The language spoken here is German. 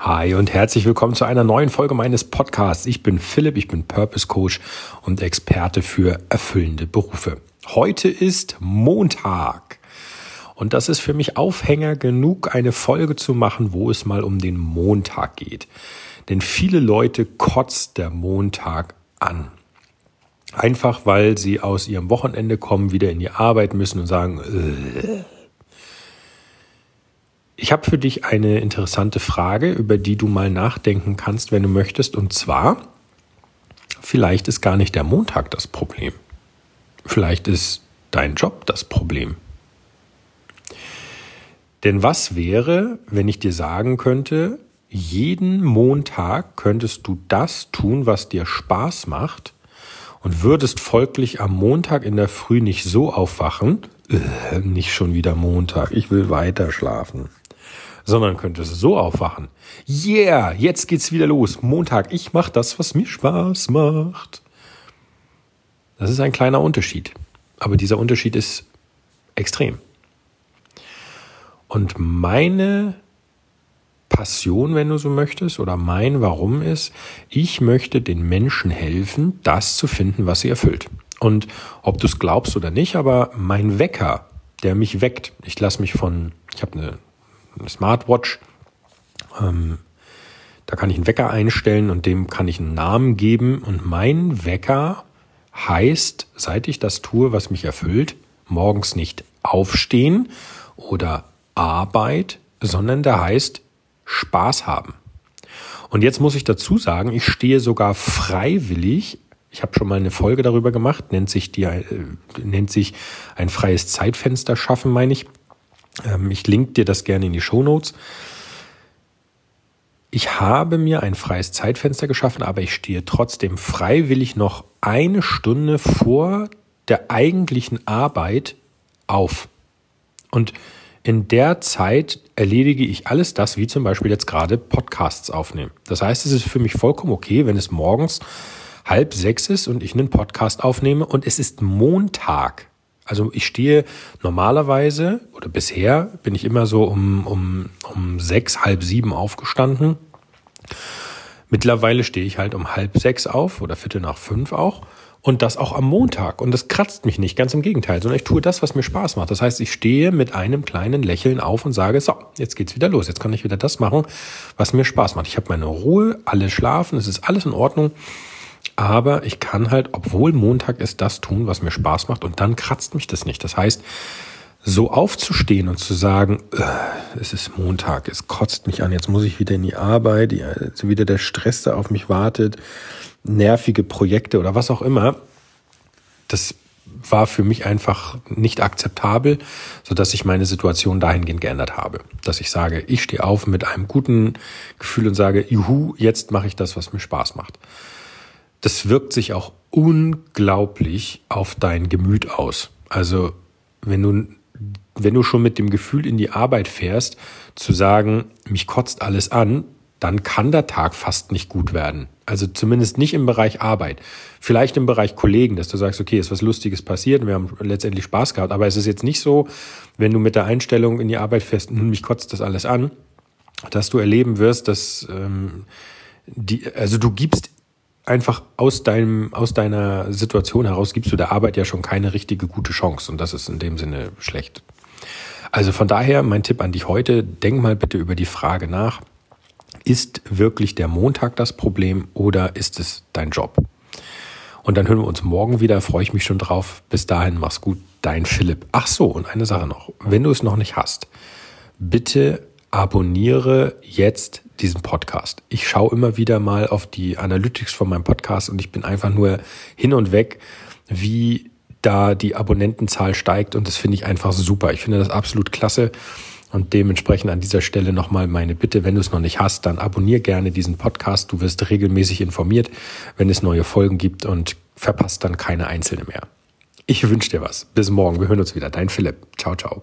Hi und herzlich willkommen zu einer neuen Folge meines Podcasts. Ich bin Philipp, ich bin Purpose Coach und Experte für erfüllende Berufe. Heute ist Montag und das ist für mich Aufhänger genug, eine Folge zu machen, wo es mal um den Montag geht. Denn viele Leute kotzt der Montag an. Einfach weil sie aus ihrem Wochenende kommen, wieder in die Arbeit müssen und sagen, äh, ich habe für dich eine interessante Frage, über die du mal nachdenken kannst, wenn du möchtest. Und zwar, vielleicht ist gar nicht der Montag das Problem. Vielleicht ist dein Job das Problem. Denn was wäre, wenn ich dir sagen könnte, jeden Montag könntest du das tun, was dir Spaß macht und würdest folglich am Montag in der Früh nicht so aufwachen, äh, nicht schon wieder Montag, ich will weiter schlafen sondern könntest so aufwachen. Yeah, jetzt geht's wieder los. Montag, ich mach das, was mir Spaß macht. Das ist ein kleiner Unterschied. Aber dieser Unterschied ist extrem. Und meine Passion, wenn du so möchtest, oder mein Warum ist, ich möchte den Menschen helfen, das zu finden, was sie erfüllt. Und ob du es glaubst oder nicht, aber mein Wecker, der mich weckt, ich lasse mich von, ich habe eine eine Smartwatch. Ähm, da kann ich einen Wecker einstellen und dem kann ich einen Namen geben. Und mein Wecker heißt, seit ich das tue, was mich erfüllt, morgens nicht aufstehen oder Arbeit, sondern der heißt Spaß haben. Und jetzt muss ich dazu sagen, ich stehe sogar freiwillig. Ich habe schon mal eine Folge darüber gemacht, nennt sich die, äh, nennt sich ein freies Zeitfenster schaffen, meine ich. Ähm, ich link dir das gerne in die Show Notes. Ich habe mir ein freies Zeitfenster geschaffen, aber ich stehe trotzdem freiwillig noch eine Stunde vor der eigentlichen Arbeit auf. Und in der Zeit erledige ich alles das, wie zum Beispiel jetzt gerade Podcasts aufnehmen. Das heißt, es ist für mich vollkommen okay, wenn es morgens halb sechs ist und ich einen Podcast aufnehme und es ist Montag. Also ich stehe normalerweise oder bisher bin ich immer so um, um, um sechs, halb sieben aufgestanden. Mittlerweile stehe ich halt um halb sechs auf oder viertel nach fünf auch. Und das auch am Montag. Und das kratzt mich nicht, ganz im Gegenteil, sondern ich tue das, was mir Spaß macht. Das heißt, ich stehe mit einem kleinen Lächeln auf und sage, so, jetzt geht's wieder los. Jetzt kann ich wieder das machen, was mir Spaß macht. Ich habe meine Ruhe, alle schlafen, es ist alles in Ordnung. Aber ich kann halt, obwohl Montag ist, das tun, was mir Spaß macht. Und dann kratzt mich das nicht. Das heißt, so aufzustehen und zu sagen, äh, es ist Montag, es kotzt mich an, jetzt muss ich wieder in die Arbeit, wieder der Stress, der auf mich wartet, nervige Projekte oder was auch immer, das war für mich einfach nicht akzeptabel, so dass ich meine Situation dahingehend geändert habe, dass ich sage, ich stehe auf mit einem guten Gefühl und sage, juhu, jetzt mache ich das, was mir Spaß macht das wirkt sich auch unglaublich auf dein Gemüt aus. Also wenn du, wenn du schon mit dem Gefühl in die Arbeit fährst, zu sagen, mich kotzt alles an, dann kann der Tag fast nicht gut werden. Also zumindest nicht im Bereich Arbeit. Vielleicht im Bereich Kollegen, dass du sagst, okay, ist was Lustiges passiert, wir haben letztendlich Spaß gehabt. Aber es ist jetzt nicht so, wenn du mit der Einstellung in die Arbeit fährst, hm, mich kotzt das alles an, dass du erleben wirst, dass ähm, die, also du gibst einfach aus deinem, aus deiner Situation heraus gibst du der Arbeit ja schon keine richtige gute Chance und das ist in dem Sinne schlecht. Also von daher mein Tipp an dich heute, denk mal bitte über die Frage nach, ist wirklich der Montag das Problem oder ist es dein Job? Und dann hören wir uns morgen wieder, freue ich mich schon drauf. Bis dahin, mach's gut, dein Philipp. Ach so, und eine Sache noch, wenn du es noch nicht hast, bitte abonniere jetzt diesen Podcast. Ich schaue immer wieder mal auf die Analytics von meinem Podcast und ich bin einfach nur hin und weg, wie da die Abonnentenzahl steigt und das finde ich einfach super. Ich finde das absolut klasse und dementsprechend an dieser Stelle nochmal meine Bitte, wenn du es noch nicht hast, dann abonniere gerne diesen Podcast. Du wirst regelmäßig informiert, wenn es neue Folgen gibt und verpasst dann keine einzelne mehr. Ich wünsche dir was. Bis morgen. Wir hören uns wieder. Dein Philipp. Ciao, ciao.